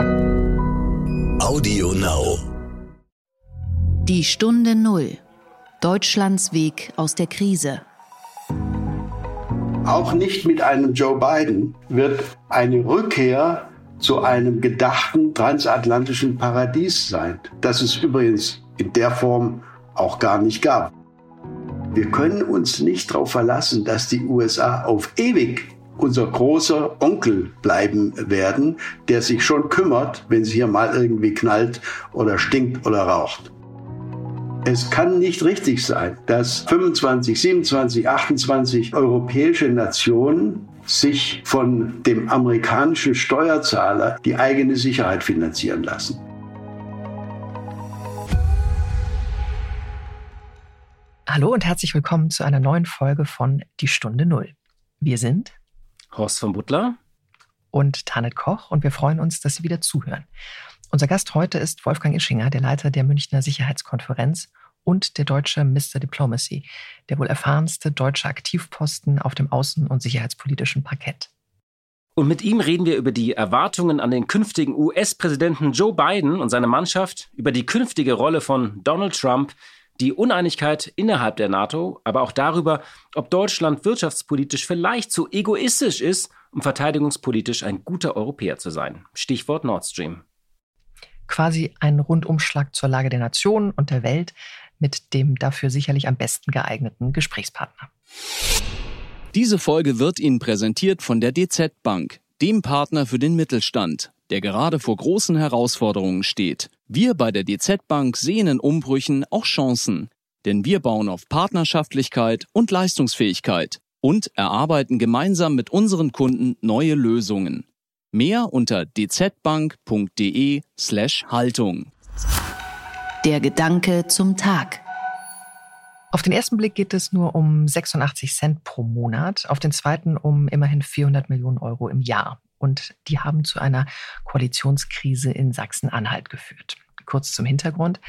Audio Now. Die Stunde Null. Deutschlands Weg aus der Krise. Auch nicht mit einem Joe Biden wird eine Rückkehr zu einem gedachten transatlantischen Paradies sein, das es übrigens in der Form auch gar nicht gab. Wir können uns nicht darauf verlassen, dass die USA auf ewig unser großer Onkel bleiben werden, der sich schon kümmert, wenn es hier mal irgendwie knallt oder stinkt oder raucht. Es kann nicht richtig sein, dass 25, 27, 28 europäische Nationen sich von dem amerikanischen Steuerzahler die eigene Sicherheit finanzieren lassen. Hallo und herzlich willkommen zu einer neuen Folge von Die Stunde Null. Wir sind Horst von Butler und Tanet Koch und wir freuen uns, dass Sie wieder zuhören. Unser Gast heute ist Wolfgang Ischinger, der Leiter der Münchner Sicherheitskonferenz und der deutsche Mr. Diplomacy, der wohl erfahrenste deutsche Aktivposten auf dem außen- und sicherheitspolitischen Parkett. Und mit ihm reden wir über die Erwartungen an den künftigen US-Präsidenten Joe Biden und seine Mannschaft, über die künftige Rolle von Donald Trump, die Uneinigkeit innerhalb der NATO, aber auch darüber, ob Deutschland wirtschaftspolitisch vielleicht zu egoistisch ist, um verteidigungspolitisch ein guter Europäer zu sein. Stichwort Nord Stream. Quasi ein Rundumschlag zur Lage der Nation und der Welt mit dem dafür sicherlich am besten geeigneten Gesprächspartner. Diese Folge wird Ihnen präsentiert von der DZ Bank, dem Partner für den Mittelstand, der gerade vor großen Herausforderungen steht. Wir bei der DZ Bank sehen in Umbrüchen auch Chancen, denn wir bauen auf Partnerschaftlichkeit und Leistungsfähigkeit und erarbeiten gemeinsam mit unseren Kunden neue Lösungen. Mehr unter dzbank.de/haltung. Der Gedanke zum Tag. Auf den ersten Blick geht es nur um 86 Cent pro Monat, auf den zweiten um immerhin 400 Millionen Euro im Jahr. Und die haben zu einer Koalitionskrise in Sachsen-Anhalt geführt. Kurz zum Hintergrund.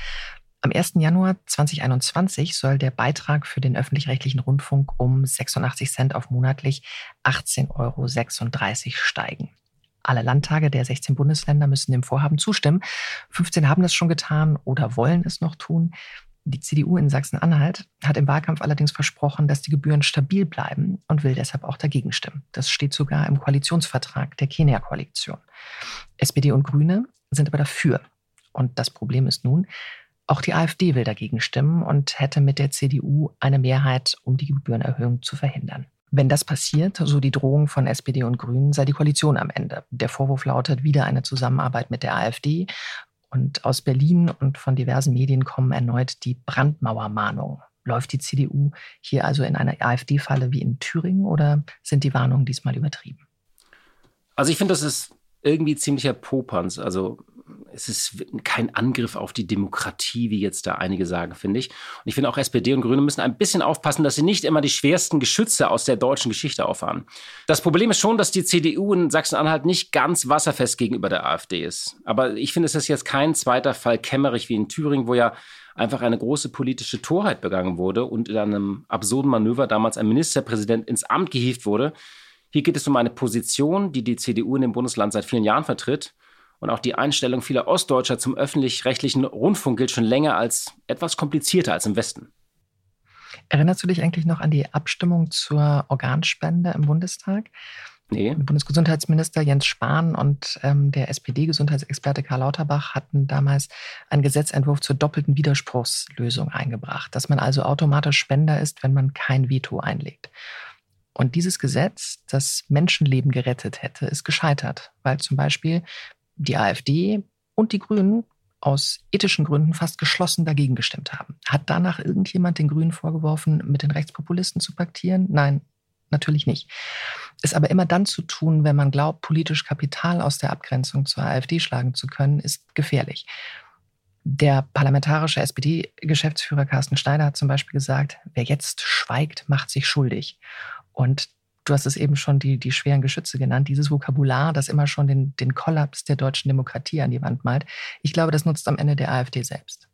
Am 1. Januar 2021 soll der Beitrag für den öffentlich-rechtlichen Rundfunk um 86 Cent auf monatlich 18,36 Euro steigen. Alle Landtage der 16 Bundesländer müssen dem Vorhaben zustimmen. 15 haben das schon getan oder wollen es noch tun. Die CDU in Sachsen-Anhalt hat im Wahlkampf allerdings versprochen, dass die Gebühren stabil bleiben und will deshalb auch dagegen stimmen. Das steht sogar im Koalitionsvertrag der Kenia-Koalition. SPD und Grüne sind aber dafür. Und das Problem ist nun, auch die AfD will dagegen stimmen und hätte mit der CDU eine Mehrheit, um die Gebührenerhöhung zu verhindern. Wenn das passiert, so die Drohung von SPD und Grünen, sei die Koalition am Ende. Der Vorwurf lautet wieder eine Zusammenarbeit mit der AfD und aus Berlin und von diversen Medien kommen erneut die Brandmauermahnungen. Läuft die CDU hier also in eine AfD-Falle wie in Thüringen oder sind die Warnungen diesmal übertrieben? Also ich finde, das ist irgendwie ziemlicher Popanz. Also es ist kein Angriff auf die Demokratie, wie jetzt da einige sagen, finde ich. Und ich finde auch SPD und Grüne müssen ein bisschen aufpassen, dass sie nicht immer die schwersten Geschütze aus der deutschen Geschichte auffahren. Das Problem ist schon, dass die CDU in Sachsen-Anhalt nicht ganz wasserfest gegenüber der AfD ist. Aber ich finde, es ist jetzt kein zweiter Fall Kämmerich wie in Thüringen, wo ja einfach eine große politische Torheit begangen wurde und in einem absurden Manöver damals ein Ministerpräsident ins Amt gehievt wurde. Hier geht es um eine Position, die die CDU in dem Bundesland seit vielen Jahren vertritt und auch die Einstellung vieler Ostdeutscher zum öffentlich-rechtlichen Rundfunk gilt schon länger als etwas komplizierter als im Westen. Erinnerst du dich eigentlich noch an die Abstimmung zur Organspende im Bundestag? Nee. Bundesgesundheitsminister Jens Spahn und ähm, der SPD-Gesundheitsexperte Karl Lauterbach hatten damals einen Gesetzentwurf zur doppelten Widerspruchslösung eingebracht, dass man also automatisch Spender ist, wenn man kein Veto einlegt. Und dieses Gesetz, das Menschenleben gerettet hätte, ist gescheitert, weil zum Beispiel die AfD und die Grünen aus ethischen Gründen fast geschlossen dagegen gestimmt haben. Hat danach irgendjemand den Grünen vorgeworfen, mit den Rechtspopulisten zu paktieren? Nein, natürlich nicht. Ist aber immer dann zu tun, wenn man glaubt, politisch Kapital aus der Abgrenzung zur AfD schlagen zu können, ist gefährlich. Der parlamentarische SPD-Geschäftsführer Carsten Schneider hat zum Beispiel gesagt, wer jetzt schweigt, macht sich schuldig. Und du hast es eben schon die, die schweren Geschütze genannt, dieses Vokabular, das immer schon den, den Kollaps der deutschen Demokratie an die Wand malt. Ich glaube, das nutzt am Ende der AfD selbst.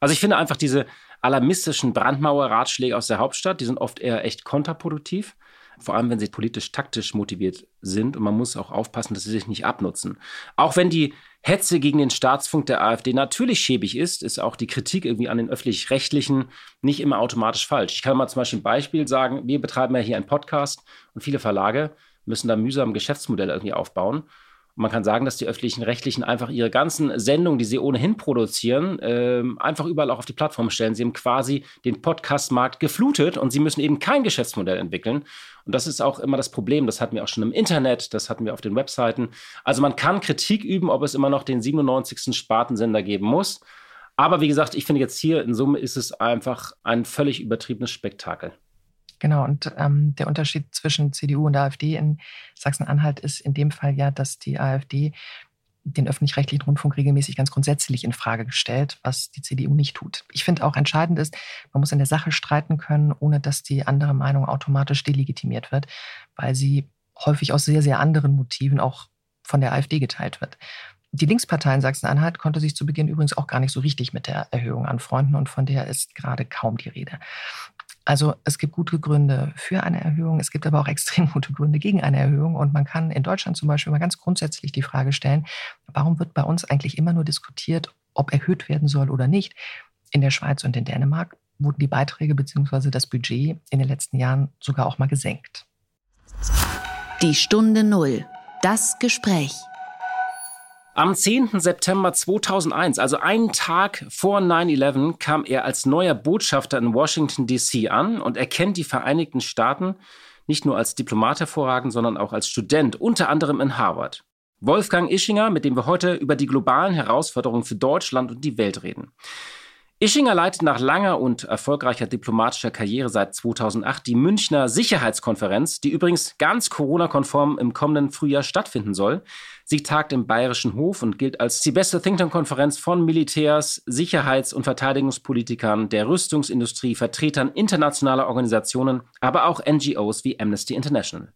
Also ich finde einfach diese alarmistischen Brandmauer-Ratschläge aus der Hauptstadt, die sind oft eher echt kontraproduktiv. Vor allem, wenn sie politisch-taktisch motiviert sind. Und man muss auch aufpassen, dass sie sich nicht abnutzen. Auch wenn die Hetze gegen den Staatsfunk der AfD natürlich schäbig ist, ist auch die Kritik irgendwie an den öffentlich-rechtlichen nicht immer automatisch falsch. Ich kann mal zum Beispiel ein Beispiel sagen, wir betreiben ja hier einen Podcast und viele Verlage müssen da mühsam Geschäftsmodelle irgendwie aufbauen. Man kann sagen, dass die öffentlichen Rechtlichen einfach ihre ganzen Sendungen, die sie ohnehin produzieren, äh, einfach überall auch auf die Plattform stellen. Sie haben quasi den Podcast-Markt geflutet und sie müssen eben kein Geschäftsmodell entwickeln. Und das ist auch immer das Problem. Das hatten wir auch schon im Internet, das hatten wir auf den Webseiten. Also man kann Kritik üben, ob es immer noch den 97. Spartensender geben muss. Aber wie gesagt, ich finde jetzt hier in Summe ist es einfach ein völlig übertriebenes Spektakel. Genau, und ähm, der Unterschied zwischen CDU und AfD in Sachsen-Anhalt ist in dem Fall ja, dass die AfD den öffentlich-rechtlichen Rundfunk regelmäßig ganz grundsätzlich in Frage stellt, was die CDU nicht tut. Ich finde auch entscheidend ist, man muss in der Sache streiten können, ohne dass die andere Meinung automatisch delegitimiert wird, weil sie häufig aus sehr, sehr anderen Motiven auch von der AfD geteilt wird. Die Linkspartei in Sachsen-Anhalt konnte sich zu Beginn übrigens auch gar nicht so richtig mit der Erhöhung anfreunden und von der ist gerade kaum die Rede. Also es gibt gute Gründe für eine Erhöhung, es gibt aber auch extrem gute Gründe gegen eine Erhöhung. Und man kann in Deutschland zum Beispiel mal ganz grundsätzlich die Frage stellen, warum wird bei uns eigentlich immer nur diskutiert, ob erhöht werden soll oder nicht? In der Schweiz und in Dänemark wurden die Beiträge bzw. das Budget in den letzten Jahren sogar auch mal gesenkt. Die Stunde Null. Das Gespräch. Am 10. September 2001, also einen Tag vor 9-11, kam er als neuer Botschafter in Washington, D.C. an und erkennt die Vereinigten Staaten nicht nur als Diplomat hervorragend, sondern auch als Student, unter anderem in Harvard. Wolfgang Ischinger, mit dem wir heute über die globalen Herausforderungen für Deutschland und die Welt reden. Ischinger leitet nach langer und erfolgreicher diplomatischer Karriere seit 2008 die Münchner Sicherheitskonferenz, die übrigens ganz Corona-konform im kommenden Frühjahr stattfinden soll. Sie tagt im Bayerischen Hof und gilt als die beste Think-Tank-Konferenz von Militärs, Sicherheits- und Verteidigungspolitikern, der Rüstungsindustrie, Vertretern internationaler Organisationen, aber auch NGOs wie Amnesty International.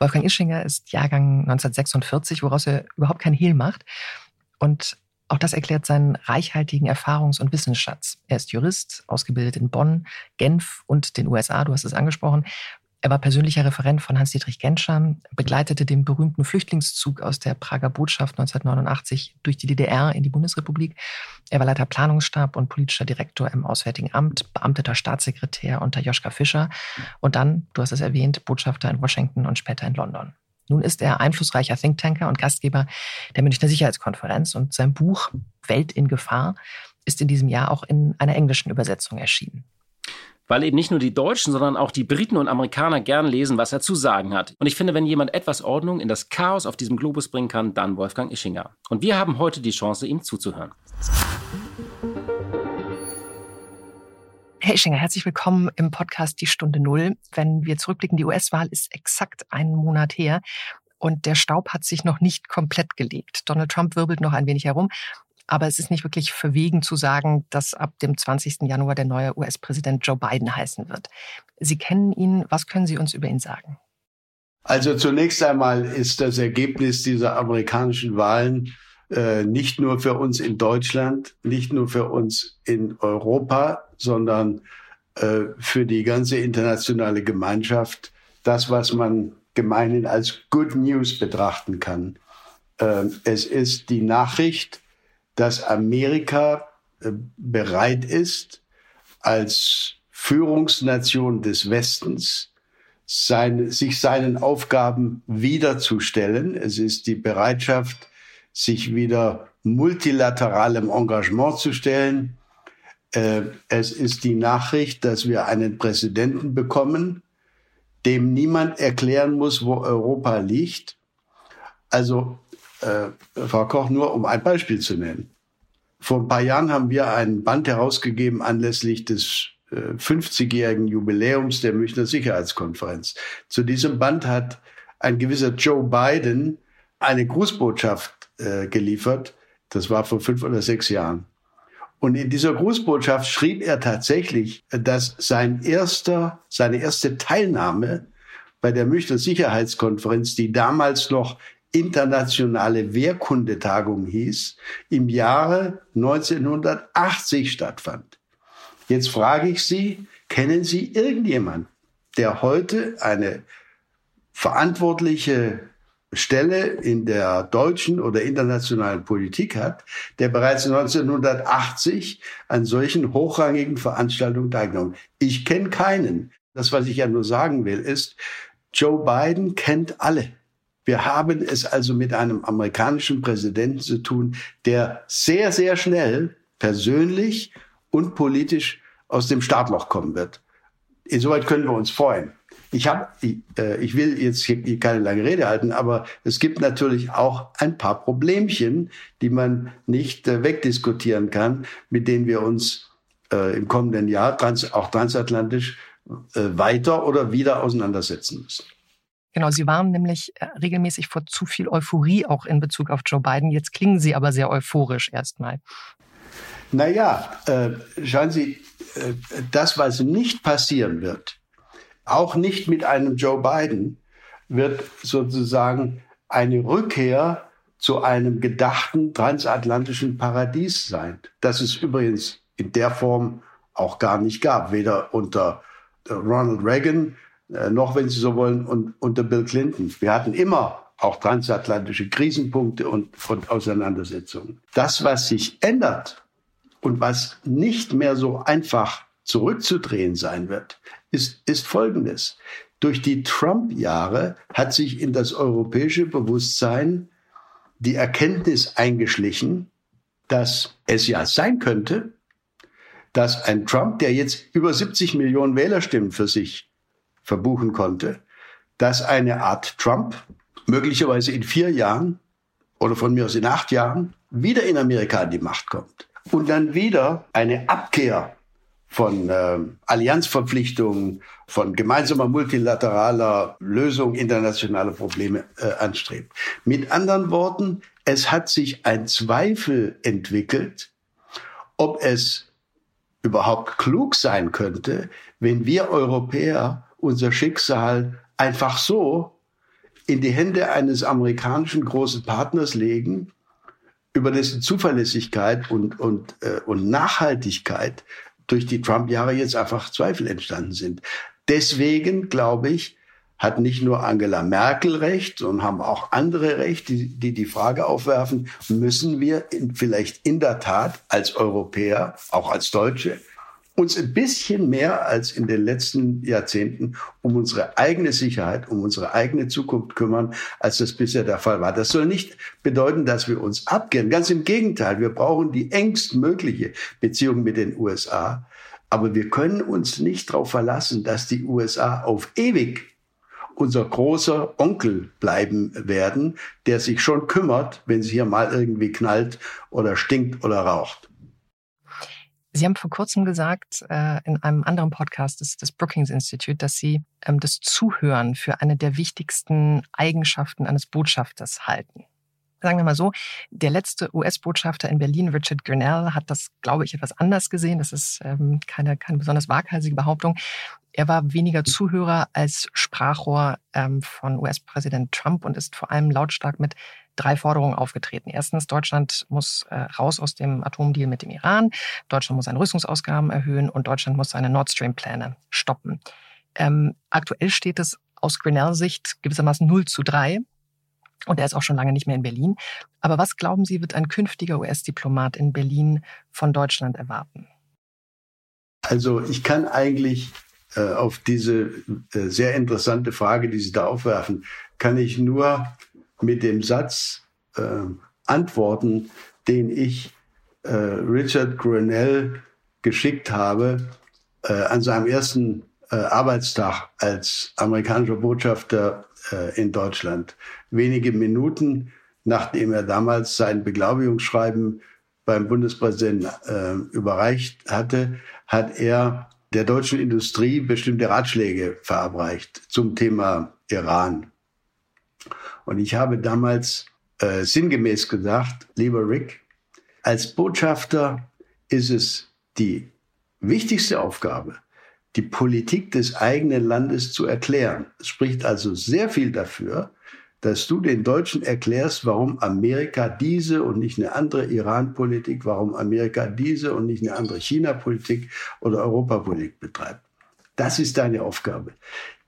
Wolfgang Ischinger ist Jahrgang 1946, woraus er überhaupt kein Hehl macht. Und auch das erklärt seinen reichhaltigen Erfahrungs- und Wissensschatz. Er ist Jurist, ausgebildet in Bonn, Genf und den USA, du hast es angesprochen. Er war persönlicher Referent von Hans-Dietrich Genscher, begleitete den berühmten Flüchtlingszug aus der Prager Botschaft 1989 durch die DDR in die Bundesrepublik. Er war Leiter Planungsstab und politischer Direktor im Auswärtigen Amt, beamteter Staatssekretär unter Joschka Fischer und dann, du hast es erwähnt, Botschafter in Washington und später in London. Nun ist er einflussreicher Thinktanker und Gastgeber der Münchner Sicherheitskonferenz und sein Buch Welt in Gefahr ist in diesem Jahr auch in einer englischen Übersetzung erschienen weil eben nicht nur die Deutschen, sondern auch die Briten und Amerikaner gern lesen, was er zu sagen hat. Und ich finde, wenn jemand etwas Ordnung in das Chaos auf diesem Globus bringen kann, dann Wolfgang Ischinger. Und wir haben heute die Chance, ihm zuzuhören. Herr Ischinger, herzlich willkommen im Podcast Die Stunde Null. Wenn wir zurückblicken, die US-Wahl ist exakt einen Monat her und der Staub hat sich noch nicht komplett gelegt. Donald Trump wirbelt noch ein wenig herum, aber es ist nicht wirklich verwegen zu sagen, dass ab dem 20. Januar der neue US-Präsident Joe Biden heißen wird. Sie kennen ihn. Was können Sie uns über ihn sagen? Also zunächst einmal ist das Ergebnis dieser amerikanischen Wahlen äh, nicht nur für uns in Deutschland, nicht nur für uns in Europa, sondern äh, für die ganze internationale Gemeinschaft das, was man gemeinhin als Good News betrachten kann. Äh, es ist die Nachricht, dass Amerika äh, bereit ist, als Führungsnation des Westens seine, sich seinen Aufgaben wiederzustellen. Es ist die Bereitschaft, sich wieder multilateralem Engagement zu stellen. Äh, es ist die Nachricht, dass wir einen Präsidenten bekommen, dem niemand erklären muss, wo Europa liegt. Also äh, Frau Koch, nur um ein Beispiel zu nennen. Vor ein paar Jahren haben wir ein Band herausgegeben anlässlich des äh, 50-jährigen Jubiläums der Münchner Sicherheitskonferenz. Zu diesem Band hat ein gewisser Joe Biden eine Grußbotschaft äh, geliefert. Das war vor fünf oder sechs Jahren. Und in dieser Grußbotschaft schrieb er tatsächlich, dass sein erster, seine erste Teilnahme bei der Münchner Sicherheitskonferenz, die damals noch internationale Wehrkundetagung hieß, im Jahre 1980 stattfand. Jetzt frage ich Sie, kennen Sie irgendjemand, der heute eine verantwortliche Stelle in der deutschen oder internationalen Politik hat, der bereits 1980 an solchen hochrangigen Veranstaltungen teilgenommen. Ich kenne keinen. Das, was ich ja nur sagen will, ist, Joe Biden kennt alle. Wir haben es also mit einem amerikanischen Präsidenten zu tun, der sehr, sehr schnell persönlich und politisch aus dem Startloch kommen wird. Insoweit können wir uns freuen. Ich, hab, ich, äh, ich will jetzt hier keine lange Rede halten, aber es gibt natürlich auch ein paar Problemchen, die man nicht äh, wegdiskutieren kann, mit denen wir uns äh, im kommenden Jahr trans, auch transatlantisch äh, weiter oder wieder auseinandersetzen müssen. Genau, Sie waren nämlich äh, regelmäßig vor zu viel Euphorie auch in Bezug auf Joe Biden. Jetzt klingen Sie aber sehr euphorisch erstmal. Naja, äh, schauen Sie, äh, das, was nicht passieren wird, auch nicht mit einem Joe Biden, wird sozusagen eine Rückkehr zu einem gedachten transatlantischen Paradies sein. Das es übrigens in der Form auch gar nicht gab, weder unter Ronald Reagan äh, noch, wenn Sie so wollen, und unter Bill Clinton. Wir hatten immer auch transatlantische Krisenpunkte und, und Auseinandersetzungen. Das, was sich ändert, und was nicht mehr so einfach zurückzudrehen sein wird, ist, ist Folgendes. Durch die Trump-Jahre hat sich in das europäische Bewusstsein die Erkenntnis eingeschlichen, dass es ja sein könnte, dass ein Trump, der jetzt über 70 Millionen Wählerstimmen für sich verbuchen konnte, dass eine Art Trump möglicherweise in vier Jahren oder von mir aus in acht Jahren wieder in Amerika an die Macht kommt und dann wieder eine Abkehr von äh, Allianzverpflichtungen, von gemeinsamer multilateraler Lösung internationaler Probleme äh, anstrebt. Mit anderen Worten, es hat sich ein Zweifel entwickelt, ob es überhaupt klug sein könnte, wenn wir Europäer unser Schicksal einfach so in die Hände eines amerikanischen großen Partners legen über dessen Zuverlässigkeit und, und, äh, und Nachhaltigkeit durch die Trump-Jahre jetzt einfach Zweifel entstanden sind. Deswegen, glaube ich, hat nicht nur Angela Merkel recht, sondern haben auch andere recht, die die, die Frage aufwerfen, müssen wir in, vielleicht in der Tat als Europäer, auch als Deutsche, uns ein bisschen mehr als in den letzten Jahrzehnten um unsere eigene Sicherheit, um unsere eigene Zukunft kümmern, als das bisher der Fall war. Das soll nicht bedeuten, dass wir uns abgehen. Ganz im Gegenteil, wir brauchen die engstmögliche Beziehung mit den USA. Aber wir können uns nicht darauf verlassen, dass die USA auf ewig unser großer Onkel bleiben werden, der sich schon kümmert, wenn es hier mal irgendwie knallt oder stinkt oder raucht. Sie haben vor kurzem gesagt, äh, in einem anderen Podcast des, des Brookings Institute, dass Sie ähm, das Zuhören für eine der wichtigsten Eigenschaften eines Botschafters halten. Sagen wir mal so, der letzte US-Botschafter in Berlin, Richard Grinnell, hat das, glaube ich, etwas anders gesehen. Das ist ähm, keine, keine besonders waghalsige Behauptung. Er war weniger Zuhörer als Sprachrohr ähm, von US-Präsident Trump und ist vor allem lautstark mit drei Forderungen aufgetreten. Erstens, Deutschland muss äh, raus aus dem Atomdeal mit dem Iran, Deutschland muss seine Rüstungsausgaben erhöhen und Deutschland muss seine Nord Stream-Pläne stoppen. Ähm, aktuell steht es aus Grinnell-Sicht gewissermaßen 0 zu 3. Und er ist auch schon lange nicht mehr in Berlin. Aber was glauben Sie, wird ein künftiger US-Diplomat in Berlin von Deutschland erwarten? Also ich kann eigentlich äh, auf diese äh, sehr interessante Frage, die Sie da aufwerfen, kann ich nur mit dem Satz äh, antworten, den ich äh, Richard Grenell geschickt habe äh, an seinem ersten äh, Arbeitstag als amerikanischer Botschafter äh, in Deutschland. Wenige Minuten nachdem er damals sein Beglaubigungsschreiben beim Bundespräsidenten äh, überreicht hatte, hat er der deutschen Industrie bestimmte Ratschläge verabreicht zum Thema Iran. Und ich habe damals äh, sinngemäß gesagt, lieber Rick, als Botschafter ist es die wichtigste Aufgabe, die Politik des eigenen Landes zu erklären. Es spricht also sehr viel dafür, dass du den Deutschen erklärst, warum Amerika diese und nicht eine andere Iran-Politik, warum Amerika diese und nicht eine andere China-Politik oder Europapolitik betreibt. Das ist deine Aufgabe.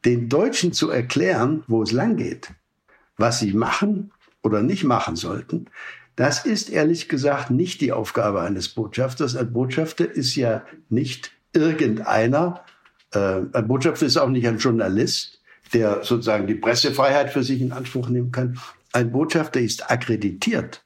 Den Deutschen zu erklären, wo es lang geht, was sie machen oder nicht machen sollten, das ist ehrlich gesagt nicht die Aufgabe eines Botschafters. Ein Botschafter ist ja nicht irgendeiner. Äh, ein Botschafter ist auch nicht ein Journalist, der sozusagen die Pressefreiheit für sich in Anspruch nehmen kann. Ein Botschafter ist akkreditiert.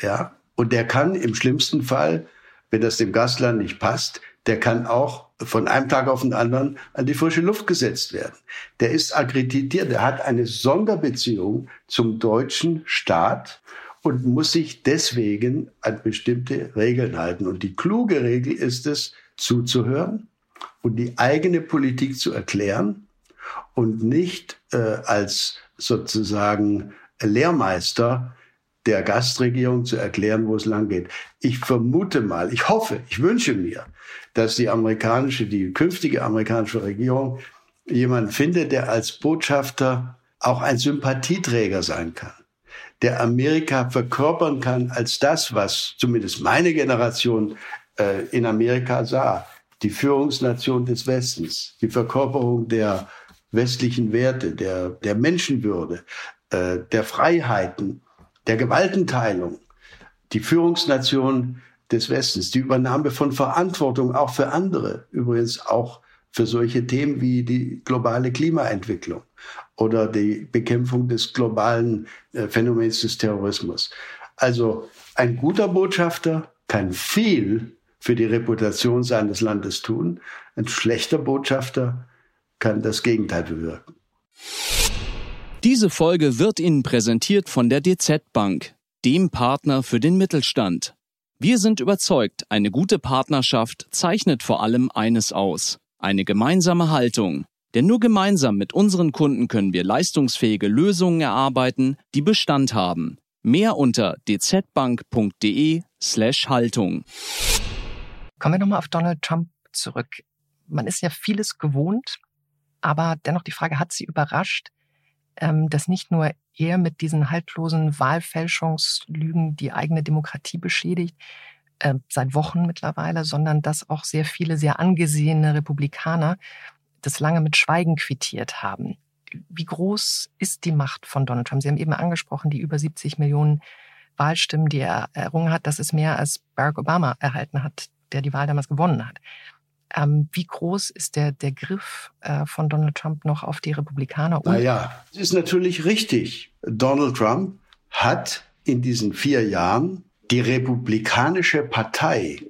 Ja, und der kann im schlimmsten Fall, wenn das dem Gastland nicht passt, der kann auch von einem Tag auf den anderen an die frische Luft gesetzt werden. Der ist akkreditiert, der hat eine Sonderbeziehung zum deutschen Staat und muss sich deswegen an bestimmte Regeln halten. Und die kluge Regel ist es, zuzuhören und die eigene Politik zu erklären und nicht äh, als sozusagen Lehrmeister der Gastregierung zu erklären, wo es lang geht. Ich vermute mal, ich hoffe, ich wünsche mir, dass die amerikanische, die künftige amerikanische Regierung jemanden findet, der als Botschafter auch ein Sympathieträger sein kann der Amerika verkörpern kann als das, was zumindest meine Generation äh, in Amerika sah. Die Führungsnation des Westens, die Verkörperung der westlichen Werte, der, der Menschenwürde, äh, der Freiheiten, der Gewaltenteilung, die Führungsnation des Westens, die Übernahme von Verantwortung auch für andere, übrigens auch für solche Themen wie die globale Klimaentwicklung oder die Bekämpfung des globalen äh, Phänomens des Terrorismus. Also ein guter Botschafter kann viel für die Reputation seines Landes tun. Ein schlechter Botschafter kann das Gegenteil bewirken. Diese Folge wird Ihnen präsentiert von der DZ Bank, dem Partner für den Mittelstand. Wir sind überzeugt, eine gute Partnerschaft zeichnet vor allem eines aus, eine gemeinsame Haltung. Denn nur gemeinsam mit unseren Kunden können wir leistungsfähige Lösungen erarbeiten, die Bestand haben. Mehr unter dzbank.de slash Haltung. Kommen wir nochmal auf Donald Trump zurück. Man ist ja vieles gewohnt, aber dennoch die Frage, hat Sie überrascht, dass nicht nur er mit diesen haltlosen Wahlfälschungslügen die eigene Demokratie beschädigt, äh, seit Wochen mittlerweile, sondern dass auch sehr viele sehr angesehene Republikaner das lange mit Schweigen quittiert haben. Wie groß ist die Macht von Donald Trump? Sie haben eben angesprochen, die über 70 Millionen Wahlstimmen, die er errungen hat. Das ist mehr als Barack Obama erhalten hat, der die Wahl damals gewonnen hat. Ähm, wie groß ist der, der Griff äh, von Donald Trump noch auf die Republikaner? naja, es ist natürlich richtig. Donald Trump hat in diesen vier Jahren die Republikanische Partei,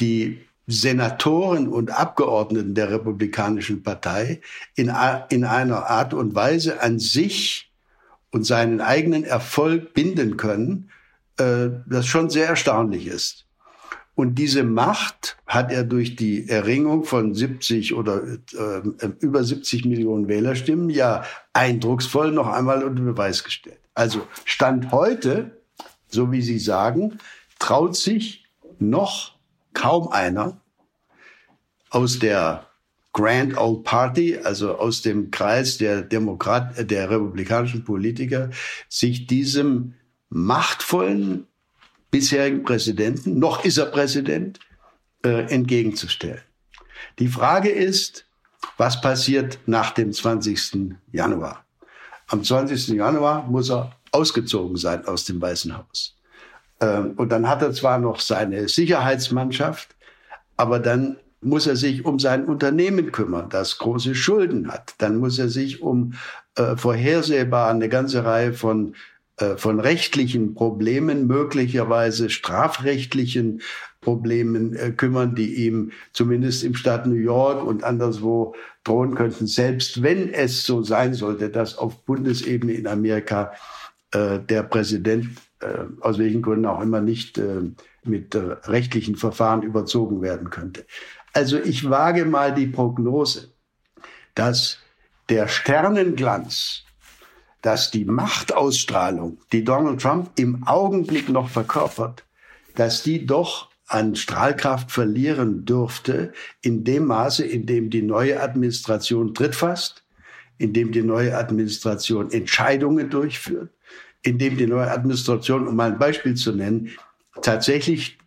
die Senatoren und Abgeordneten der Republikanischen Partei in, in einer Art und Weise an sich und seinen eigenen Erfolg binden können, äh, das schon sehr erstaunlich ist. Und diese Macht hat er durch die Erringung von 70 oder äh, über 70 Millionen Wählerstimmen ja eindrucksvoll noch einmal unter Beweis gestellt. Also Stand heute, so wie Sie sagen, traut sich noch kaum einer aus der Grand Old Party, also aus dem Kreis der Demokrat, der republikanischen Politiker, sich diesem machtvollen bisherigen Präsidenten, noch ist er Präsident, äh, entgegenzustellen. Die Frage ist, was passiert nach dem 20. Januar? Am 20. Januar muss er ausgezogen sein aus dem Weißen Haus. Ähm, und dann hat er zwar noch seine Sicherheitsmannschaft, aber dann muss er sich um sein Unternehmen kümmern, das große Schulden hat. Dann muss er sich um äh, vorhersehbar eine ganze Reihe von von rechtlichen Problemen, möglicherweise strafrechtlichen Problemen äh, kümmern, die ihm zumindest im Staat New York und anderswo drohen könnten, selbst wenn es so sein sollte, dass auf Bundesebene in Amerika äh, der Präsident äh, aus welchen Gründen auch immer nicht äh, mit äh, rechtlichen Verfahren überzogen werden könnte. Also ich wage mal die Prognose, dass der Sternenglanz, dass die Machtausstrahlung, die Donald Trump im Augenblick noch verkörpert, dass die doch an Strahlkraft verlieren dürfte in dem Maße, in dem die neue Administration Tritt fasst, in dem die neue Administration Entscheidungen durchführt, in dem die neue Administration, um mal ein Beispiel zu nennen, tatsächlich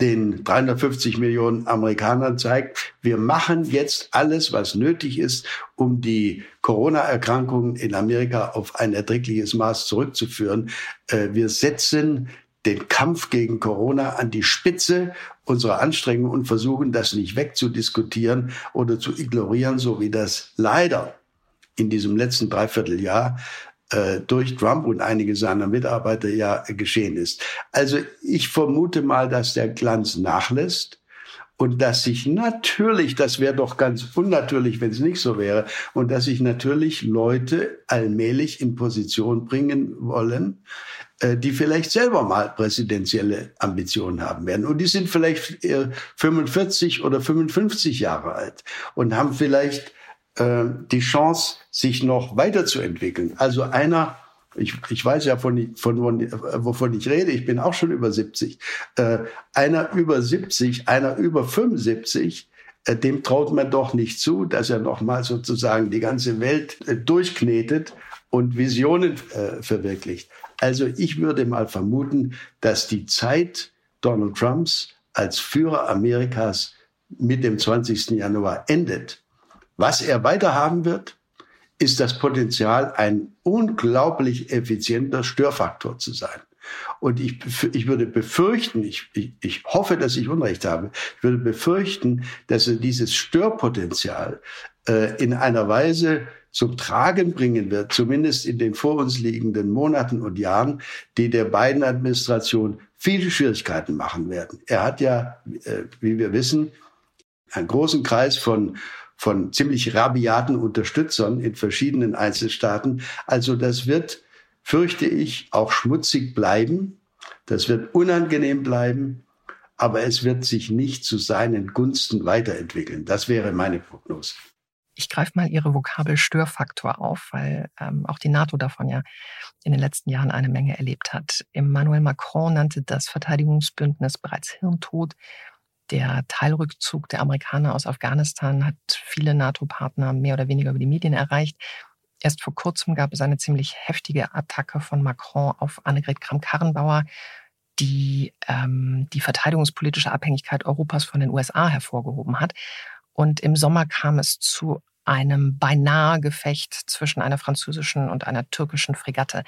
den 350 Millionen Amerikanern zeigt, wir machen jetzt alles, was nötig ist, um die Corona-Erkrankungen in Amerika auf ein erträgliches Maß zurückzuführen. Äh, wir setzen den Kampf gegen Corona an die Spitze unserer Anstrengungen und versuchen, das nicht wegzudiskutieren oder zu ignorieren, so wie das leider in diesem letzten Dreivierteljahr durch Trump und einige seiner Mitarbeiter ja geschehen ist. Also ich vermute mal, dass der Glanz nachlässt und dass sich natürlich, das wäre doch ganz unnatürlich, wenn es nicht so wäre, und dass sich natürlich Leute allmählich in Position bringen wollen, äh, die vielleicht selber mal präsidentielle Ambitionen haben werden. Und die sind vielleicht 45 oder 55 Jahre alt und haben vielleicht äh, die Chance, sich noch weiterzuentwickeln. Also einer, ich, ich weiß ja, von, von, wovon ich rede, ich bin auch schon über 70, äh, einer über 70, einer über 75, äh, dem traut man doch nicht zu, dass er nochmal sozusagen die ganze Welt äh, durchknetet und Visionen äh, verwirklicht. Also ich würde mal vermuten, dass die Zeit Donald Trumps als Führer Amerikas mit dem 20. Januar endet. Was er weiter haben wird, ist das Potenzial, ein unglaublich effizienter Störfaktor zu sein. Und ich, ich würde befürchten, ich, ich, ich hoffe, dass ich Unrecht habe, ich würde befürchten, dass er dieses Störpotenzial äh, in einer Weise zum Tragen bringen wird, zumindest in den vor uns liegenden Monaten und Jahren, die der beiden Administration viele Schwierigkeiten machen werden. Er hat ja, äh, wie wir wissen, einen großen Kreis von von ziemlich rabiaten Unterstützern in verschiedenen Einzelstaaten. Also das wird, fürchte ich, auch schmutzig bleiben. Das wird unangenehm bleiben, aber es wird sich nicht zu seinen Gunsten weiterentwickeln. Das wäre meine Prognose. Ich greife mal Ihre Vokabel Störfaktor auf, weil ähm, auch die NATO davon ja in den letzten Jahren eine Menge erlebt hat. Emmanuel Macron nannte das Verteidigungsbündnis bereits Hirntod. Der Teilrückzug der Amerikaner aus Afghanistan hat viele NATO-Partner mehr oder weniger über die Medien erreicht. Erst vor kurzem gab es eine ziemlich heftige Attacke von Macron auf Annegret Kramp-Karrenbauer, die ähm, die verteidigungspolitische Abhängigkeit Europas von den USA hervorgehoben hat. Und im Sommer kam es zu einem beinahe Gefecht zwischen einer französischen und einer türkischen Fregatte.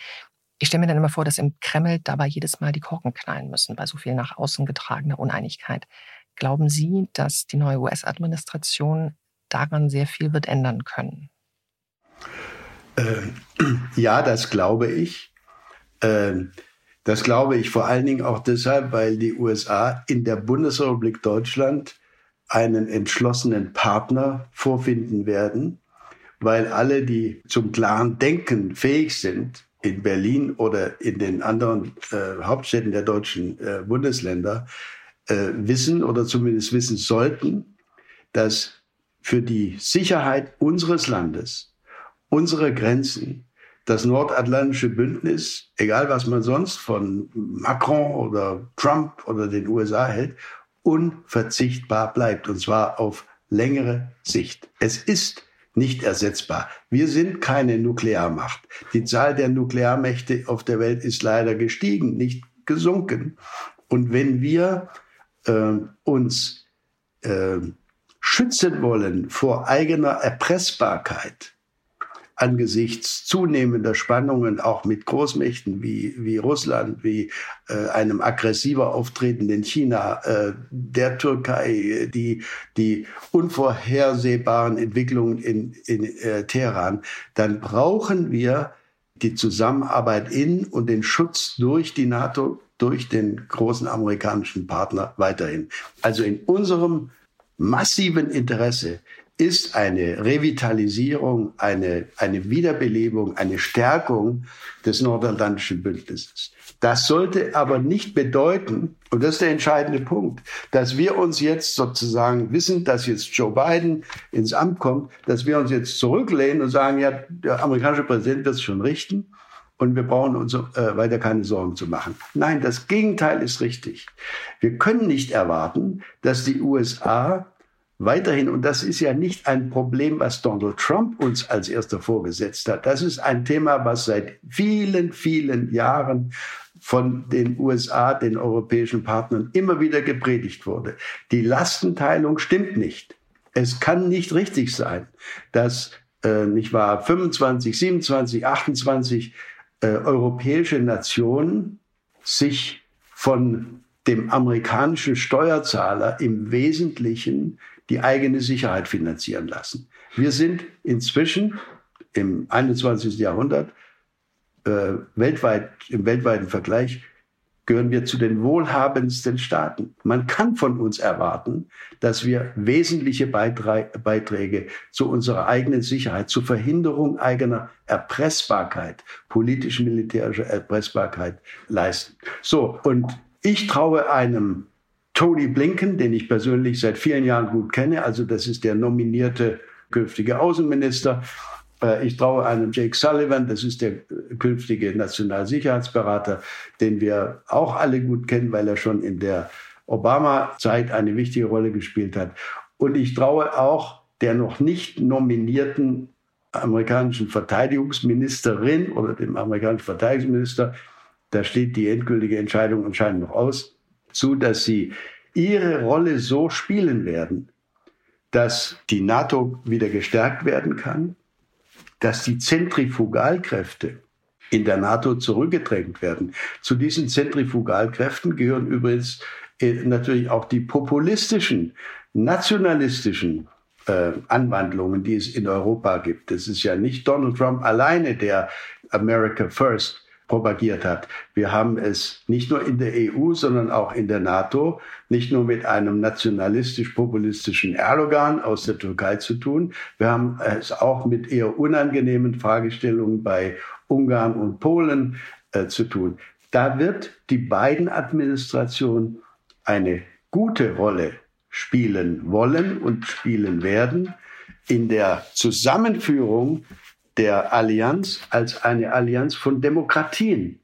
Ich stelle mir dann immer vor, dass im Kreml dabei jedes Mal die Korken knallen müssen bei so viel nach außen getragener Uneinigkeit. Glauben Sie, dass die neue US-Administration daran sehr viel wird ändern können? Ähm, ja, das glaube ich. Ähm, das glaube ich vor allen Dingen auch deshalb, weil die USA in der Bundesrepublik Deutschland einen entschlossenen Partner vorfinden werden, weil alle, die zum klaren Denken fähig sind, in Berlin oder in den anderen äh, Hauptstädten der deutschen äh, Bundesländer, äh, wissen oder zumindest wissen sollten, dass für die Sicherheit unseres Landes, unsere Grenzen, das nordatlantische Bündnis, egal was man sonst von Macron oder Trump oder den USA hält, unverzichtbar bleibt, und zwar auf längere Sicht. Es ist nicht ersetzbar. Wir sind keine Nuklearmacht. Die Zahl der Nuklearmächte auf der Welt ist leider gestiegen, nicht gesunken. Und wenn wir äh, uns äh, schützen wollen vor eigener Erpressbarkeit angesichts zunehmender Spannungen auch mit Großmächten wie, wie Russland, wie äh, einem aggressiver auftretenden China, äh, der Türkei, die, die unvorhersehbaren Entwicklungen in, in äh, Teheran, dann brauchen wir die Zusammenarbeit in und den Schutz durch die NATO durch den großen amerikanischen Partner weiterhin. Also in unserem massiven Interesse ist eine Revitalisierung, eine, eine Wiederbelebung, eine Stärkung des Nordatlantischen Bündnisses. Das sollte aber nicht bedeuten, und das ist der entscheidende Punkt, dass wir uns jetzt sozusagen wissen, dass jetzt Joe Biden ins Amt kommt, dass wir uns jetzt zurücklehnen und sagen, ja, der amerikanische Präsident wird es schon richten und wir brauchen uns äh, weiter keine Sorgen zu machen. Nein, das Gegenteil ist richtig. Wir können nicht erwarten, dass die USA weiterhin, und das ist ja nicht ein Problem, was Donald Trump uns als erster vorgesetzt hat, das ist ein Thema, was seit vielen, vielen Jahren von den USA, den europäischen Partnern, immer wieder gepredigt wurde. Die Lastenteilung stimmt nicht. Es kann nicht richtig sein, dass äh, nicht wahr 25, 27, 28 äh, europäische Nationen sich von dem amerikanischen Steuerzahler im Wesentlichen die eigene Sicherheit finanzieren lassen. Wir sind inzwischen im 21. Jahrhundert äh, weltweit, im weltweiten Vergleich gehören wir zu den wohlhabendsten Staaten. Man kann von uns erwarten, dass wir wesentliche Beiträge zu unserer eigenen Sicherheit, zur Verhinderung eigener Erpressbarkeit, politisch-militärischer Erpressbarkeit leisten. So, und ich traue einem Tony Blinken, den ich persönlich seit vielen Jahren gut kenne, also das ist der nominierte künftige Außenminister, ich traue einem Jake Sullivan, das ist der künftige Nationalsicherheitsberater, den wir auch alle gut kennen, weil er schon in der Obama-Zeit eine wichtige Rolle gespielt hat. Und ich traue auch der noch nicht nominierten amerikanischen Verteidigungsministerin oder dem amerikanischen Verteidigungsminister, da steht die endgültige Entscheidung anscheinend noch aus, zu, dass sie ihre Rolle so spielen werden, dass die NATO wieder gestärkt werden kann, dass die Zentrifugalkräfte in der NATO zurückgedrängt werden. Zu diesen Zentrifugalkräften gehören übrigens äh, natürlich auch die populistischen, nationalistischen äh, Anwandlungen, die es in Europa gibt. Es ist ja nicht Donald Trump alleine, der America First propagiert hat. Wir haben es nicht nur in der EU, sondern auch in der NATO, nicht nur mit einem nationalistisch-populistischen Erdogan aus der Türkei zu tun. Wir haben es auch mit eher unangenehmen Fragestellungen bei Ungarn und Polen äh, zu tun. Da wird die beiden Administration eine gute Rolle spielen wollen und spielen werden in der Zusammenführung der Allianz als eine Allianz von Demokratien,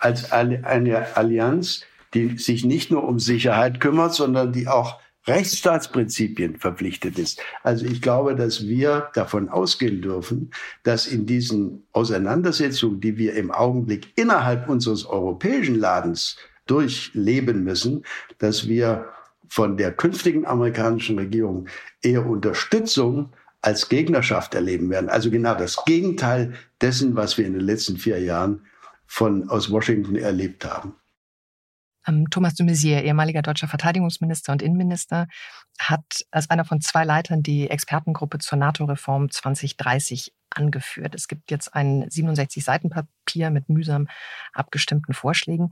als eine Allianz, die sich nicht nur um Sicherheit kümmert, sondern die auch Rechtsstaatsprinzipien verpflichtet ist. Also ich glaube, dass wir davon ausgehen dürfen, dass in diesen Auseinandersetzungen, die wir im Augenblick innerhalb unseres europäischen Ladens durchleben müssen, dass wir von der künftigen amerikanischen Regierung eher Unterstützung als Gegnerschaft erleben werden. Also genau das Gegenteil dessen, was wir in den letzten vier Jahren von, aus Washington erlebt haben. Ähm, Thomas de Maizière, ehemaliger deutscher Verteidigungsminister und Innenminister, hat als einer von zwei Leitern die Expertengruppe zur NATO-Reform 2030 angeführt. Es gibt jetzt ein 67 Seiten Papier mit mühsam abgestimmten Vorschlägen.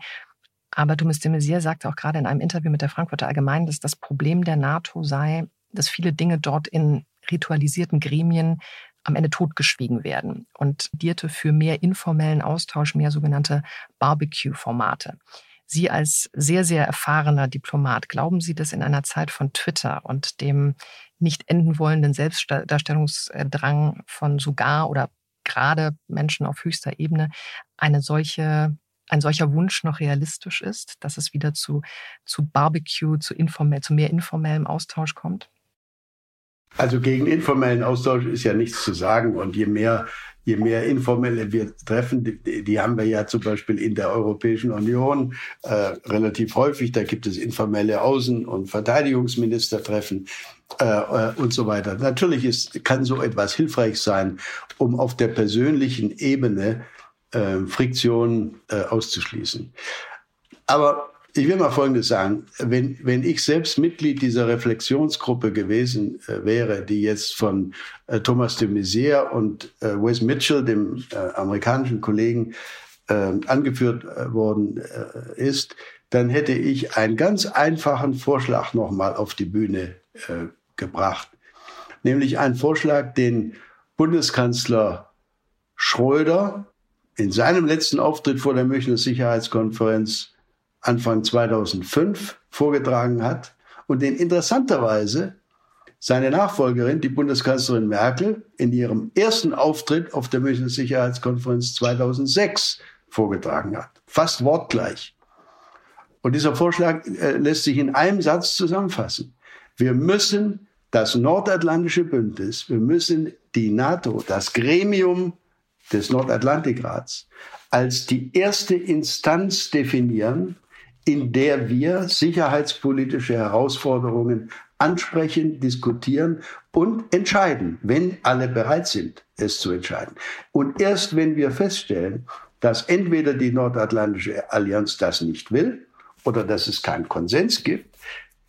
Aber Thomas de Maizière sagte auch gerade in einem Interview mit der Frankfurter Allgemeinen, dass das Problem der NATO sei, dass viele Dinge dort in ritualisierten Gremien am Ende totgeschwiegen werden und diente für mehr informellen Austausch, mehr sogenannte Barbecue-Formate. Sie als sehr, sehr erfahrener Diplomat, glauben Sie, dass in einer Zeit von Twitter und dem nicht enden wollenden Selbstdarstellungsdrang von sogar oder gerade Menschen auf höchster Ebene eine solche ein solcher Wunsch noch realistisch ist, dass es wieder zu, zu Barbecue, zu, informell, zu mehr informellem Austausch kommt? Also gegen informellen Austausch ist ja nichts zu sagen. Und je mehr, je mehr informelle wir treffen, die, die haben wir ja zum Beispiel in der Europäischen Union äh, relativ häufig. Da gibt es informelle Außen- und Verteidigungsministertreffen äh, äh, und so weiter. Natürlich ist, kann so etwas hilfreich sein, um auf der persönlichen Ebene äh, Friktion äh, auszuschließen. Aber ich will mal Folgendes sagen. Wenn, wenn ich selbst Mitglied dieser Reflexionsgruppe gewesen äh, wäre, die jetzt von äh, Thomas de Maizière und äh, Wes Mitchell, dem äh, amerikanischen Kollegen, äh, angeführt äh, worden ist, dann hätte ich einen ganz einfachen Vorschlag nochmal auf die Bühne gebracht. Nämlich einen Vorschlag, den Bundeskanzler Schröder in seinem letzten Auftritt vor der Münchner Sicherheitskonferenz Anfang 2005 vorgetragen hat und den interessanterweise seine Nachfolgerin, die Bundeskanzlerin Merkel, in ihrem ersten Auftritt auf der Münchner Sicherheitskonferenz 2006 vorgetragen hat. Fast wortgleich. Und dieser Vorschlag äh, lässt sich in einem Satz zusammenfassen. Wir müssen das nordatlantische Bündnis, wir müssen die NATO, das Gremium des Nordatlantikrats als die erste Instanz definieren, in der wir sicherheitspolitische Herausforderungen ansprechen, diskutieren und entscheiden, wenn alle bereit sind, es zu entscheiden. Und erst wenn wir feststellen, dass entweder die Nordatlantische Allianz das nicht will oder dass es keinen Konsens gibt,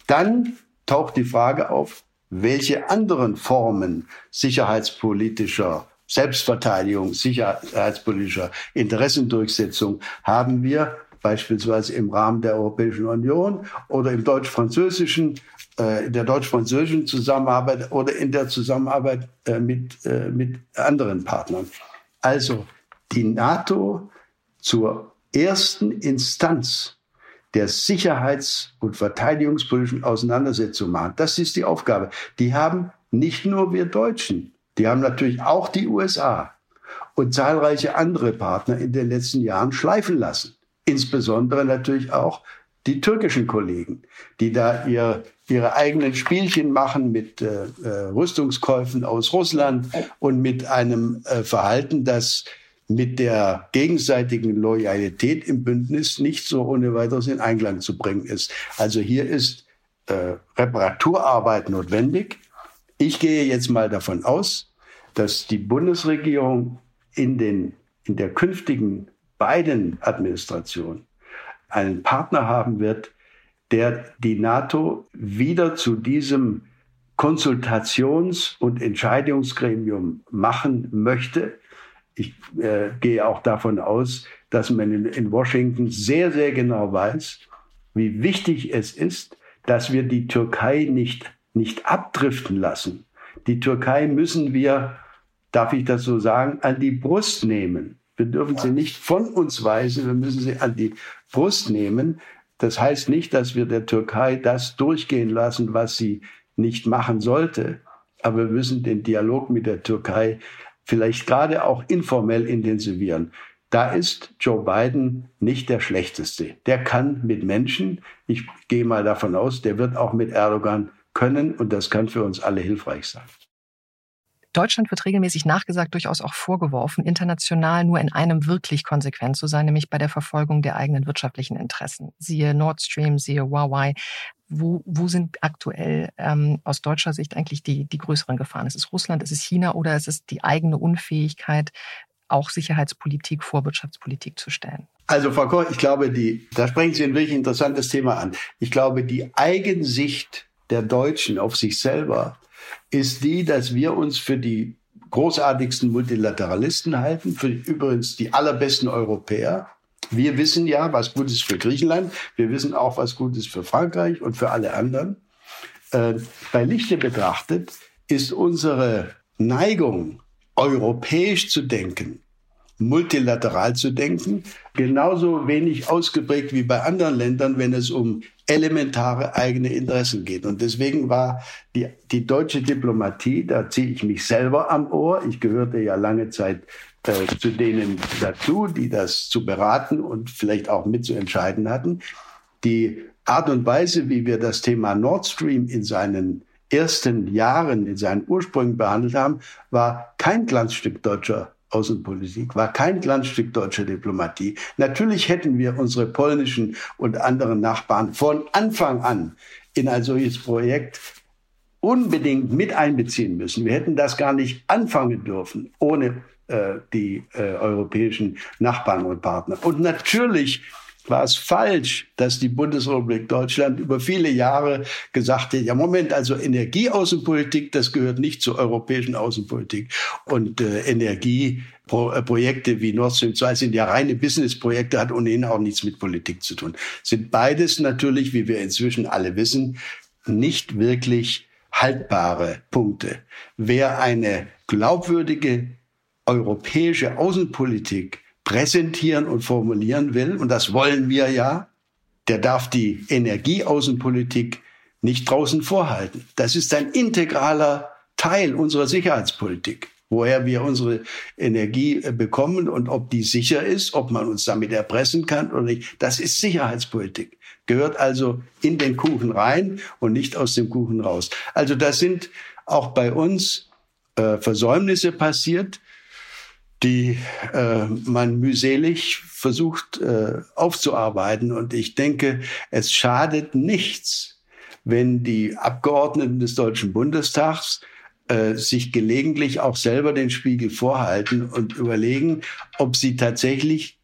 dann taucht die Frage auf, welche anderen Formen sicherheitspolitischer Selbstverteidigung, sicherheitspolitischer Interessendurchsetzung haben wir beispielsweise im Rahmen der Europäischen Union oder im deutsch-französischen, äh, in der deutsch-französischen Zusammenarbeit oder in der Zusammenarbeit äh, mit, äh, mit anderen Partnern. Also die NATO zur ersten Instanz der Sicherheits- und Verteidigungspolitischen Auseinandersetzung machen. Das ist die Aufgabe. Die haben nicht nur wir Deutschen, die haben natürlich auch die USA und zahlreiche andere Partner in den letzten Jahren schleifen lassen. Insbesondere natürlich auch die türkischen Kollegen, die da ihr, ihre eigenen Spielchen machen mit äh, äh, Rüstungskäufen aus Russland und mit einem äh, Verhalten, das mit der gegenseitigen Loyalität im Bündnis nicht so ohne weiteres in Einklang zu bringen ist. Also hier ist äh, Reparaturarbeit notwendig. Ich gehe jetzt mal davon aus, dass die Bundesregierung in, den, in der künftigen beiden Administration einen Partner haben wird, der die NATO wieder zu diesem Konsultations- und Entscheidungsgremium machen möchte, ich äh, gehe auch davon aus, dass man in, in Washington sehr, sehr genau weiß, wie wichtig es ist, dass wir die Türkei nicht, nicht abdriften lassen. Die Türkei müssen wir, darf ich das so sagen, an die Brust nehmen. Wir dürfen sie nicht von uns weisen, wir müssen sie an die Brust nehmen. Das heißt nicht, dass wir der Türkei das durchgehen lassen, was sie nicht machen sollte. Aber wir müssen den Dialog mit der Türkei vielleicht gerade auch informell intensivieren. Da ist Joe Biden nicht der schlechteste. Der kann mit Menschen, ich gehe mal davon aus, der wird auch mit Erdogan können und das kann für uns alle hilfreich sein. Deutschland wird regelmäßig nachgesagt, durchaus auch vorgeworfen, international nur in einem wirklich konsequent zu sein, nämlich bei der Verfolgung der eigenen wirtschaftlichen Interessen. Siehe Nord Stream, siehe Huawei. Wo, wo sind aktuell ähm, aus deutscher Sicht eigentlich die, die größeren Gefahren? Ist es Russland, ist es China oder ist es die eigene Unfähigkeit, auch Sicherheitspolitik vor Wirtschaftspolitik zu stellen? Also Frau Koch, ich glaube, die, da sprechen Sie ein wirklich interessantes Thema an. Ich glaube, die Eigensicht der Deutschen auf sich selber ist die, dass wir uns für die großartigsten Multilateralisten halten, für übrigens die allerbesten Europäer. Wir wissen ja, was gut ist für Griechenland. Wir wissen auch, was gut ist für Frankreich und für alle anderen. Äh, bei Lichte betrachtet ist unsere Neigung, europäisch zu denken, multilateral zu denken, genauso wenig ausgeprägt wie bei anderen Ländern, wenn es um elementare eigene Interessen geht. Und deswegen war die, die deutsche Diplomatie, da ziehe ich mich selber am Ohr, ich gehörte ja lange Zeit äh, zu denen dazu, die das zu beraten und vielleicht auch mitzuentscheiden hatten, die Art und Weise, wie wir das Thema Nord Stream in seinen ersten Jahren, in seinen Ursprüngen behandelt haben, war kein Glanzstück deutscher Außenpolitik, war kein Glanzstück deutscher Diplomatie. Natürlich hätten wir unsere polnischen und anderen Nachbarn von Anfang an in ein solches Projekt unbedingt mit einbeziehen müssen. Wir hätten das gar nicht anfangen dürfen ohne äh, die äh, europäischen Nachbarn und Partner. Und natürlich war es falsch, dass die Bundesrepublik Deutschland über viele Jahre gesagt hat, ja Moment, also Energieaußenpolitik, das gehört nicht zur europäischen Außenpolitik. Und äh, Energieprojekte wie Nord Stream 2 sind ja reine Businessprojekte, hat ohnehin auch nichts mit Politik zu tun. Sind beides natürlich, wie wir inzwischen alle wissen, nicht wirklich haltbare Punkte. Wer eine glaubwürdige europäische Außenpolitik präsentieren und formulieren will, und das wollen wir ja, der darf die Energieaußenpolitik nicht draußen vorhalten. Das ist ein integraler Teil unserer Sicherheitspolitik, woher wir unsere Energie äh, bekommen und ob die sicher ist, ob man uns damit erpressen kann oder nicht. Das ist Sicherheitspolitik. Gehört also in den Kuchen rein und nicht aus dem Kuchen raus. Also das sind auch bei uns äh, Versäumnisse passiert, die äh, man mühselig versucht äh, aufzuarbeiten. Und ich denke, es schadet nichts, wenn die Abgeordneten des Deutschen Bundestags äh, sich gelegentlich auch selber den Spiegel vorhalten und überlegen, ob sie tatsächlich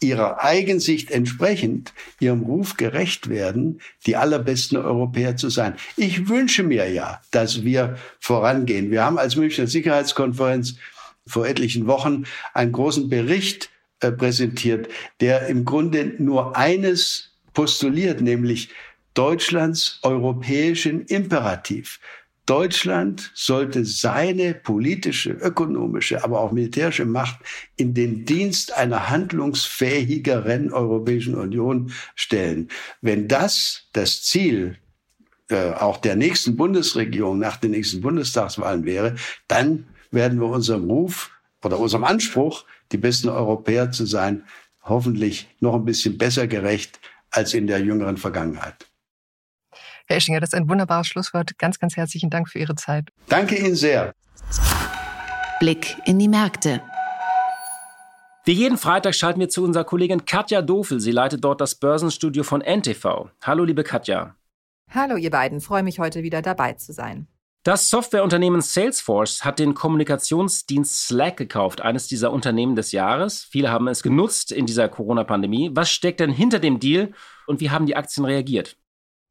ihrer Eigensicht entsprechend ihrem Ruf gerecht werden, die allerbesten Europäer zu sein. Ich wünsche mir ja, dass wir vorangehen. Wir haben als Münchner Sicherheitskonferenz vor etlichen Wochen einen großen Bericht äh, präsentiert, der im Grunde nur eines postuliert, nämlich Deutschlands europäischen Imperativ. Deutschland sollte seine politische, ökonomische, aber auch militärische Macht in den Dienst einer handlungsfähigeren Europäischen Union stellen. Wenn das das Ziel äh, auch der nächsten Bundesregierung nach den nächsten Bundestagswahlen wäre, dann werden wir unserem Ruf oder unserem Anspruch, die besten Europäer zu sein, hoffentlich noch ein bisschen besser gerecht als in der jüngeren Vergangenheit. Herr Eschinger, das ist ein wunderbares Schlusswort. Ganz, ganz herzlichen Dank für Ihre Zeit. Danke Ihnen sehr. Blick in die Märkte. Wie jeden Freitag schalten wir zu unserer Kollegin Katja Dofel. Sie leitet dort das Börsenstudio von NTV. Hallo, liebe Katja. Hallo, ihr beiden. Freue mich heute wieder dabei zu sein. Das Softwareunternehmen Salesforce hat den Kommunikationsdienst Slack gekauft, eines dieser Unternehmen des Jahres. Viele haben es genutzt in dieser Corona-Pandemie. Was steckt denn hinter dem Deal und wie haben die Aktien reagiert?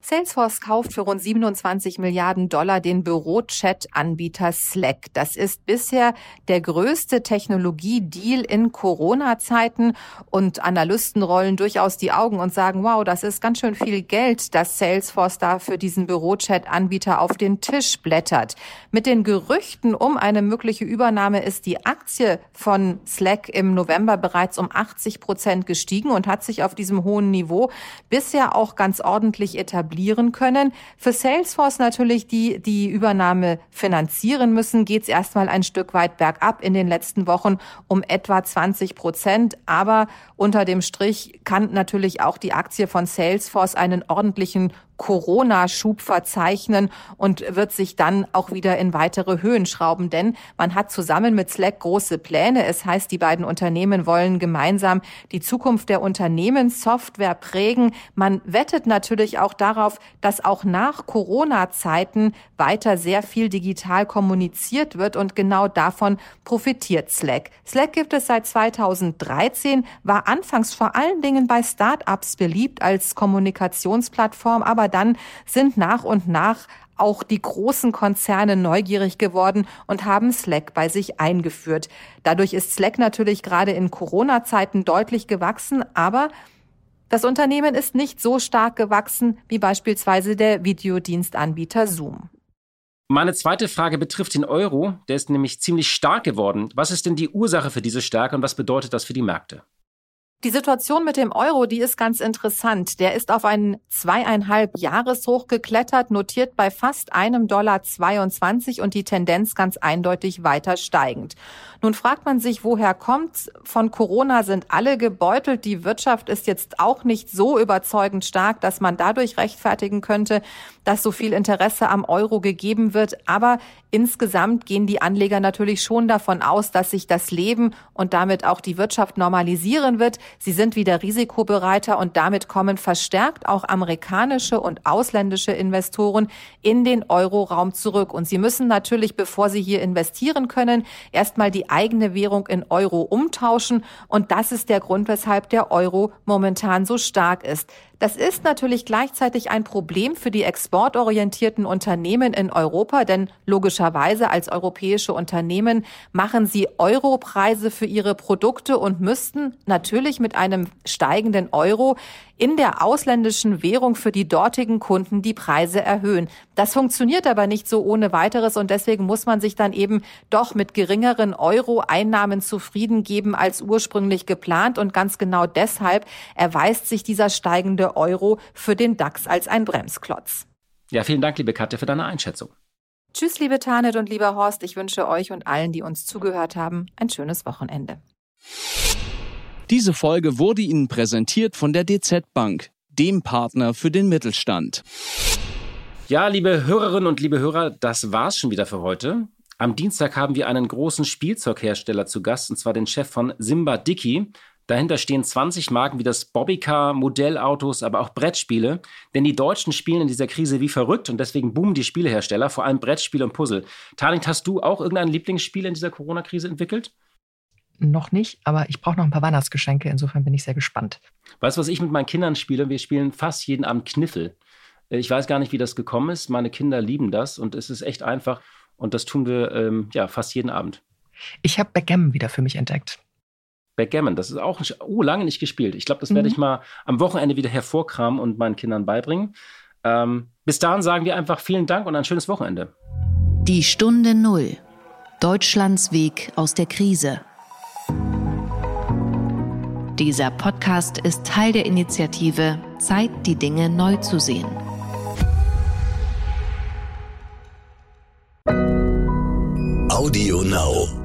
Salesforce kauft für rund 27 Milliarden Dollar den Büro-Chat-Anbieter Slack. Das ist bisher der größte Technologie-Deal in Corona-Zeiten und Analysten rollen durchaus die Augen und sagen, wow, das ist ganz schön viel Geld, das Salesforce da für diesen Büro-Chat-Anbieter auf den Tisch blättert. Mit den Gerüchten um eine mögliche Übernahme ist die Aktie von Slack im November bereits um 80 Prozent gestiegen und hat sich auf diesem hohen Niveau bisher auch ganz ordentlich etabliert etablieren können. Für Salesforce natürlich, die die Übernahme finanzieren müssen, geht es erstmal ein Stück weit bergab in den letzten Wochen um etwa 20 Prozent. Aber unter dem Strich kann natürlich auch die Aktie von Salesforce einen ordentlichen Corona-Schub verzeichnen und wird sich dann auch wieder in weitere Höhen schrauben. Denn man hat zusammen mit Slack große Pläne. Es heißt, die beiden Unternehmen wollen gemeinsam die Zukunft der Unternehmenssoftware prägen. Man wettet natürlich auch darauf, dass auch nach Corona-Zeiten weiter sehr viel digital kommuniziert wird und genau davon profitiert Slack. Slack gibt es seit 2013, war anfangs vor allen Dingen bei Startups beliebt als Kommunikationsplattform, aber dann sind nach und nach auch die großen Konzerne neugierig geworden und haben Slack bei sich eingeführt. Dadurch ist Slack natürlich gerade in Corona-Zeiten deutlich gewachsen, aber das Unternehmen ist nicht so stark gewachsen wie beispielsweise der Videodienstanbieter Zoom. Meine zweite Frage betrifft den Euro. Der ist nämlich ziemlich stark geworden. Was ist denn die Ursache für diese Stärke und was bedeutet das für die Märkte? Die Situation mit dem Euro, die ist ganz interessant. Der ist auf einen zweieinhalb Jahreshoch geklettert, notiert bei fast einem Dollar 22 und die Tendenz ganz eindeutig weiter steigend. Nun fragt man sich, woher kommt's? Von Corona sind alle gebeutelt. Die Wirtschaft ist jetzt auch nicht so überzeugend stark, dass man dadurch rechtfertigen könnte, dass so viel Interesse am Euro gegeben wird. Aber insgesamt gehen die Anleger natürlich schon davon aus, dass sich das Leben und damit auch die Wirtschaft normalisieren wird. Sie sind wieder risikobereiter und damit kommen verstärkt auch amerikanische und ausländische Investoren in den Euroraum zurück. Und sie müssen natürlich, bevor sie hier investieren können, erstmal die eigene Währung in Euro umtauschen. Und das ist der Grund, weshalb der Euro momentan so stark ist. Das ist natürlich gleichzeitig ein Problem für die exportorientierten Unternehmen in Europa, denn logischerweise als europäische Unternehmen machen sie Europreise für ihre Produkte und müssten natürlich mit einem steigenden Euro in der ausländischen Währung für die dortigen Kunden die Preise erhöhen. Das funktioniert aber nicht so ohne weiteres und deswegen muss man sich dann eben doch mit geringeren Euro-Einnahmen zufrieden geben als ursprünglich geplant und ganz genau deshalb erweist sich dieser steigende Euro für den DAX als ein Bremsklotz. Ja, vielen Dank, liebe Katja, für deine Einschätzung. Tschüss, liebe Tanet und lieber Horst. Ich wünsche euch und allen, die uns zugehört haben, ein schönes Wochenende. Diese Folge wurde Ihnen präsentiert von der DZ Bank, dem Partner für den Mittelstand. Ja, liebe Hörerinnen und liebe Hörer, das war's schon wieder für heute. Am Dienstag haben wir einen großen Spielzeughersteller zu Gast, und zwar den Chef von Simba Dicky. Dahinter stehen 20 Marken wie das Bobbycar, Modellautos, aber auch Brettspiele. Denn die Deutschen spielen in dieser Krise wie verrückt und deswegen boomen die Spielehersteller, vor allem Brettspiele und Puzzle. Tarling, hast du auch irgendein Lieblingsspiel in dieser Corona-Krise entwickelt? Noch nicht, aber ich brauche noch ein paar Weihnachtsgeschenke. Insofern bin ich sehr gespannt. Weißt du, was ich mit meinen Kindern spiele? Wir spielen fast jeden Abend Kniffel. Äh, ich weiß gar nicht, wie das gekommen ist. Meine Kinder lieben das und es ist echt einfach. Und das tun wir ähm, ja fast jeden Abend. Ich habe Backgammon wieder für mich entdeckt. Backgammon, das ist auch nicht, oh, lange nicht gespielt. Ich glaube, das mhm. werde ich mhm. mal am Wochenende wieder hervorkramen und meinen Kindern beibringen. Ähm, bis dahin sagen wir einfach vielen Dank und ein schönes Wochenende. Die Stunde Null. Deutschlands Weg aus der Krise. Dieser Podcast ist Teil der Initiative Zeit, die Dinge neu zu sehen. Audio Now.